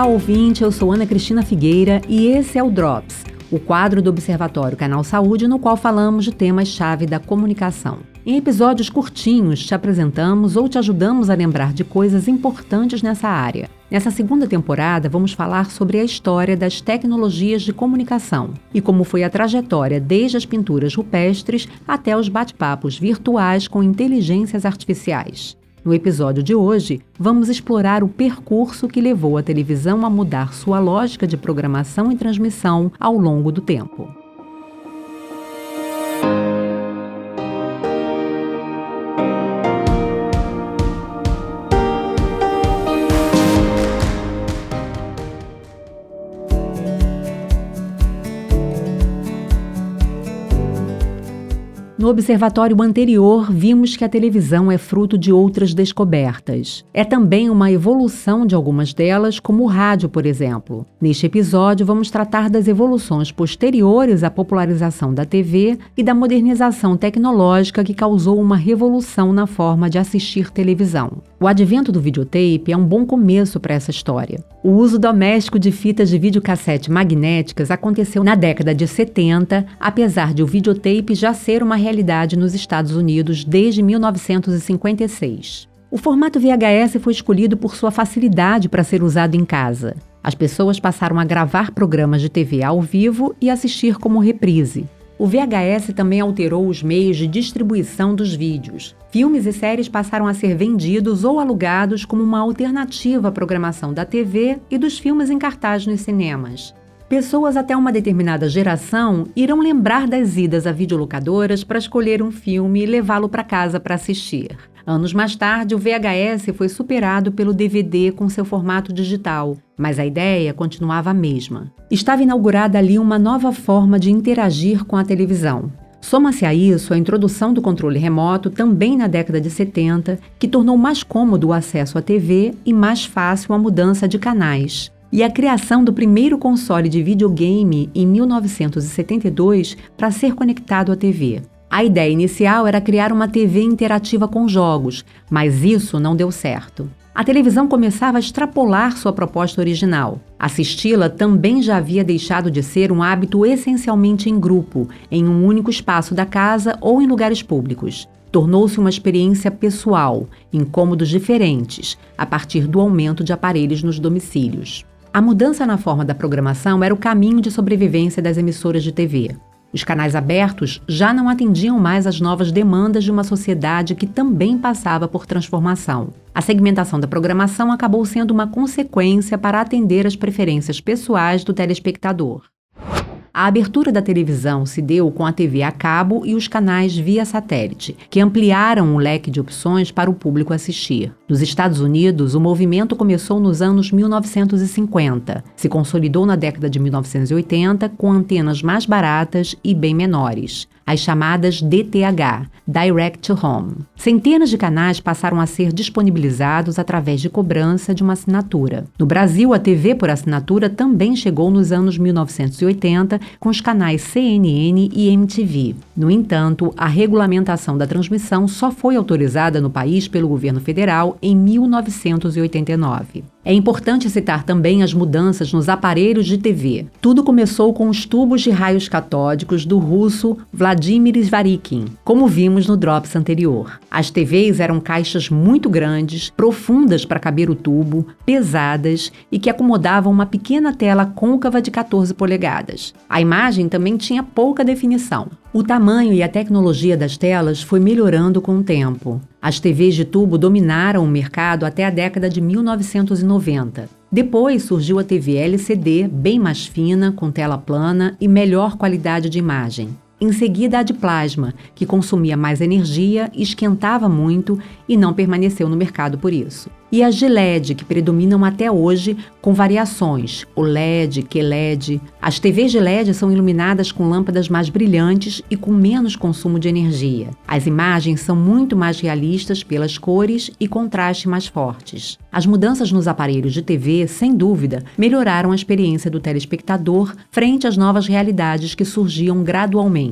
Olá, ouvinte, eu sou Ana Cristina Figueira e esse é o Drops, o quadro do Observatório Canal Saúde, no qual falamos de temas-chave da comunicação. Em episódios curtinhos, te apresentamos ou te ajudamos a lembrar de coisas importantes nessa área. Nessa segunda temporada, vamos falar sobre a história das tecnologias de comunicação e como foi a trajetória desde as pinturas rupestres até os bate-papos virtuais com inteligências artificiais. No episódio de hoje, vamos explorar o percurso que levou a televisão a mudar sua lógica de programação e transmissão ao longo do tempo. Observatório anterior, vimos que a televisão é fruto de outras descobertas. É também uma evolução de algumas delas, como o rádio, por exemplo. Neste episódio, vamos tratar das evoluções posteriores à popularização da TV e da modernização tecnológica que causou uma revolução na forma de assistir televisão. O advento do videotape é um bom começo para essa história. O uso doméstico de fitas de videocassete magnéticas aconteceu na década de 70, apesar de o videotape já ser uma realidade nos Estados Unidos desde 1956. O formato VHS foi escolhido por sua facilidade para ser usado em casa. As pessoas passaram a gravar programas de TV ao vivo e assistir como reprise. O VHS também alterou os meios de distribuição dos vídeos. Filmes e séries passaram a ser vendidos ou alugados como uma alternativa à programação da TV e dos filmes em cartaz nos cinemas. Pessoas até uma determinada geração irão lembrar das idas a videolocadoras para escolher um filme e levá-lo para casa para assistir. Anos mais tarde, o VHS foi superado pelo DVD com seu formato digital, mas a ideia continuava a mesma. Estava inaugurada ali uma nova forma de interagir com a televisão. Soma-se a isso a introdução do controle remoto também na década de 70, que tornou mais cômodo o acesso à TV e mais fácil a mudança de canais e a criação do primeiro console de videogame em 1972 para ser conectado à TV. A ideia inicial era criar uma TV interativa com jogos, mas isso não deu certo. A televisão começava a extrapolar sua proposta original. Assisti-la também já havia deixado de ser um hábito essencialmente em grupo, em um único espaço da casa ou em lugares públicos. Tornou-se uma experiência pessoal, em cômodos diferentes, a partir do aumento de aparelhos nos domicílios. A mudança na forma da programação era o caminho de sobrevivência das emissoras de TV. Os canais abertos já não atendiam mais às novas demandas de uma sociedade que também passava por transformação. A segmentação da programação acabou sendo uma consequência para atender às preferências pessoais do telespectador. A abertura da televisão se deu com a TV a cabo e os canais via satélite, que ampliaram o leque de opções para o público assistir. Nos Estados Unidos, o movimento começou nos anos 1950, se consolidou na década de 1980 com antenas mais baratas e bem menores as chamadas DTH, Direct to Home. Centenas de canais passaram a ser disponibilizados através de cobrança de uma assinatura. No Brasil, a TV por assinatura também chegou nos anos 1980 com os canais CNN e MTV. No entanto, a regulamentação da transmissão só foi autorizada no país pelo governo federal em 1989. É importante citar também as mudanças nos aparelhos de TV. Tudo começou com os tubos de raios catódicos do russo Vladimir Svarikin, como vimos no Drops anterior. As TVs eram caixas muito grandes, profundas para caber o tubo, pesadas e que acomodavam uma pequena tela côncava de 14 polegadas. A imagem também tinha pouca definição. O tamanho e a tecnologia das telas foi melhorando com o tempo. As TVs de tubo dominaram o mercado até a década de 1990. Depois surgiu a TV LCD, bem mais fina, com tela plana e melhor qualidade de imagem. Em seguida, a de plasma, que consumia mais energia, esquentava muito e não permaneceu no mercado por isso e as de LED, que predominam até hoje, com variações, o LED, QLED. As TVs de LED são iluminadas com lâmpadas mais brilhantes e com menos consumo de energia. As imagens são muito mais realistas pelas cores e contraste mais fortes. As mudanças nos aparelhos de TV, sem dúvida, melhoraram a experiência do telespectador frente às novas realidades que surgiam gradualmente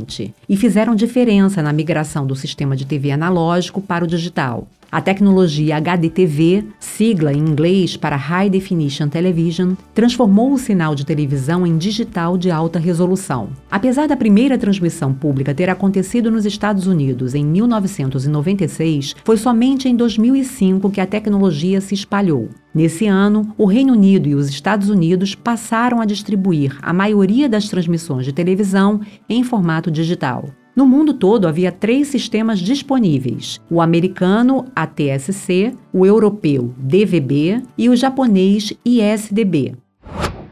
e fizeram diferença na migração do sistema de TV analógico para o digital. A tecnologia HDTV, sigla em inglês para High Definition Television, transformou o sinal de televisão em digital de alta resolução. Apesar da primeira transmissão pública ter acontecido nos Estados Unidos em 1996, foi somente em 2005 que a tecnologia se espalhou. Nesse ano, o Reino Unido e os Estados Unidos passaram a distribuir a maioria das transmissões de televisão em formato digital. No mundo todo havia três sistemas disponíveis: o americano ATSC, o europeu DVB e o japonês ISDB.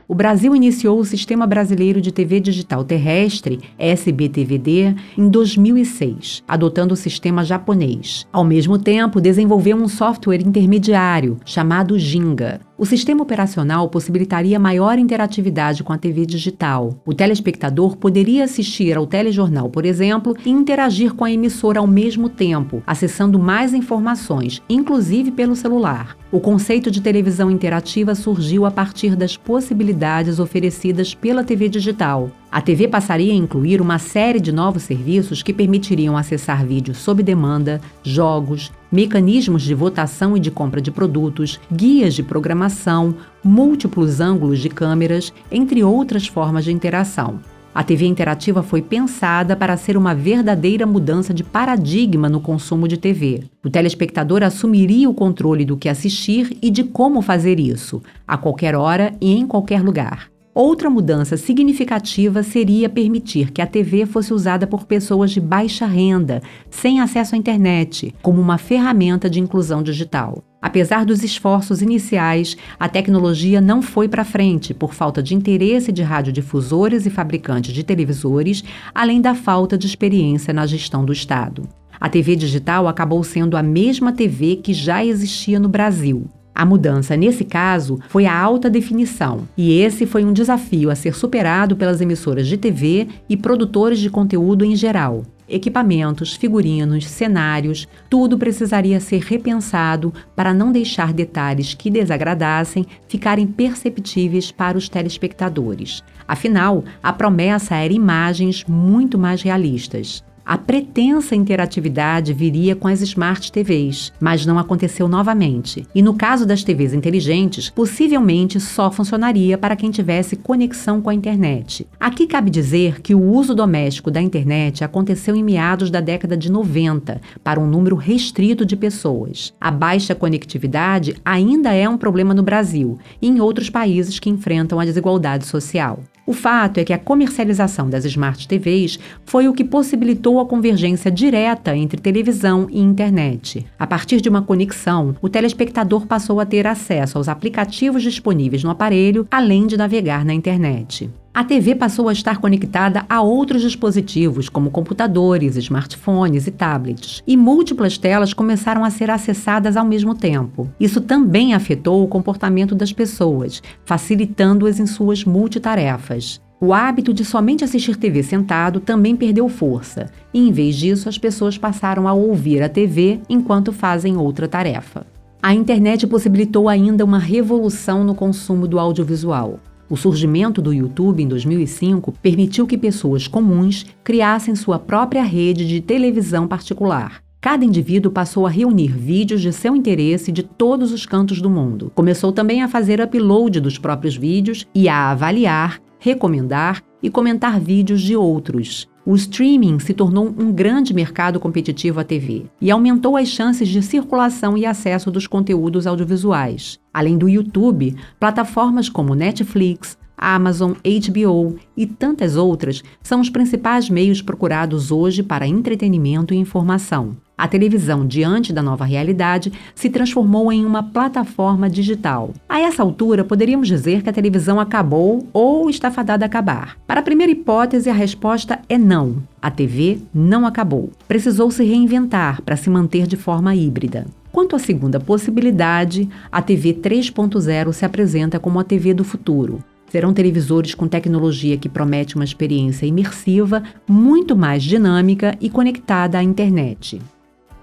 O Brasil iniciou o Sistema Brasileiro de TV Digital Terrestre, SBTVD, em 2006, adotando o sistema japonês. Ao mesmo tempo, desenvolveu um software intermediário chamado Ginga. O sistema operacional possibilitaria maior interatividade com a TV digital. O telespectador poderia assistir ao telejornal, por exemplo, e interagir com a emissora ao mesmo tempo, acessando mais informações, inclusive pelo celular. O conceito de televisão interativa surgiu a partir das possibilidades oferecidas pela TV digital. A TV passaria a incluir uma série de novos serviços que permitiriam acessar vídeos sob demanda, jogos, mecanismos de votação e de compra de produtos, guias de programação, múltiplos ângulos de câmeras, entre outras formas de interação. A TV interativa foi pensada para ser uma verdadeira mudança de paradigma no consumo de TV. O telespectador assumiria o controle do que assistir e de como fazer isso, a qualquer hora e em qualquer lugar. Outra mudança significativa seria permitir que a TV fosse usada por pessoas de baixa renda, sem acesso à internet, como uma ferramenta de inclusão digital. Apesar dos esforços iniciais, a tecnologia não foi para frente por falta de interesse de radiodifusores e fabricantes de televisores, além da falta de experiência na gestão do Estado. A TV digital acabou sendo a mesma TV que já existia no Brasil. A mudança, nesse caso, foi a alta definição, e esse foi um desafio a ser superado pelas emissoras de TV e produtores de conteúdo em geral. Equipamentos, figurinos, cenários, tudo precisaria ser repensado para não deixar detalhes que desagradassem ficarem perceptíveis para os telespectadores. Afinal, a promessa era imagens muito mais realistas. A pretensa interatividade viria com as Smart TVs, mas não aconteceu novamente. E no caso das TVs inteligentes, possivelmente só funcionaria para quem tivesse conexão com a internet. Aqui cabe dizer que o uso doméstico da internet aconteceu em meados da década de 90, para um número restrito de pessoas. A baixa conectividade ainda é um problema no Brasil e em outros países que enfrentam a desigualdade social. O fato é que a comercialização das Smart TVs foi o que possibilitou a convergência direta entre televisão e internet. A partir de uma conexão, o telespectador passou a ter acesso aos aplicativos disponíveis no aparelho, além de navegar na internet. A TV passou a estar conectada a outros dispositivos, como computadores, smartphones e tablets, e múltiplas telas começaram a ser acessadas ao mesmo tempo. Isso também afetou o comportamento das pessoas, facilitando-as em suas multitarefas. O hábito de somente assistir TV sentado também perdeu força, e em vez disso, as pessoas passaram a ouvir a TV enquanto fazem outra tarefa. A internet possibilitou ainda uma revolução no consumo do audiovisual. O surgimento do YouTube em 2005 permitiu que pessoas comuns criassem sua própria rede de televisão particular. Cada indivíduo passou a reunir vídeos de seu interesse de todos os cantos do mundo. Começou também a fazer upload dos próprios vídeos e a avaliar, recomendar e comentar vídeos de outros. O streaming se tornou um grande mercado competitivo à TV e aumentou as chances de circulação e acesso dos conteúdos audiovisuais. Além do YouTube, plataformas como Netflix, Amazon, HBO e tantas outras são os principais meios procurados hoje para entretenimento e informação. A televisão, diante da nova realidade, se transformou em uma plataforma digital. A essa altura, poderíamos dizer que a televisão acabou ou está fadada a acabar. Para a primeira hipótese, a resposta é não. A TV não acabou. Precisou se reinventar para se manter de forma híbrida. Quanto à segunda possibilidade, a TV 3.0 se apresenta como a TV do futuro. Serão televisores com tecnologia que promete uma experiência imersiva, muito mais dinâmica e conectada à internet.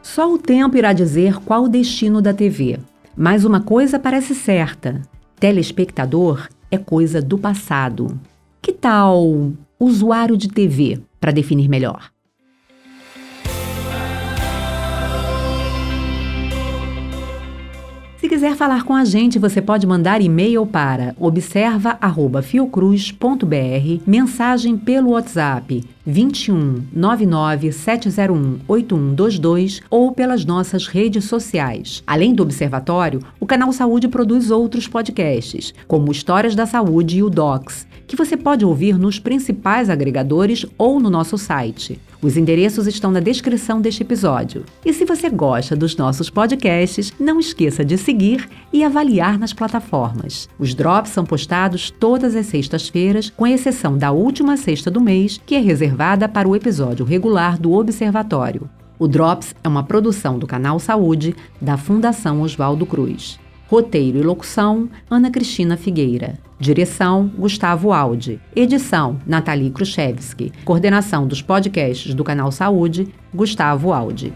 Só o tempo irá dizer qual o destino da TV. Mas uma coisa parece certa: telespectador é coisa do passado. Que tal usuário de TV? para definir melhor. Quiser falar com a gente, você pode mandar e-mail para observa@fiocruz.br, mensagem pelo WhatsApp 21 99 701 8122 ou pelas nossas redes sociais. Além do Observatório, o Canal Saúde produz outros podcasts, como Histórias da Saúde e o Docs, que você pode ouvir nos principais agregadores ou no nosso site. Os endereços estão na descrição deste episódio. E se você gosta dos nossos podcasts, não esqueça de seguir e avaliar nas plataformas. Os drops são postados todas as sextas-feiras, com exceção da última sexta do mês, que é reservada para o episódio regular do Observatório. O Drops é uma produção do Canal Saúde da Fundação Oswaldo Cruz. Roteiro e locução: Ana Cristina Figueira. Direção: Gustavo Aldi. Edição: Nathalie Kruszewski. Coordenação dos podcasts do Canal Saúde: Gustavo Aldi.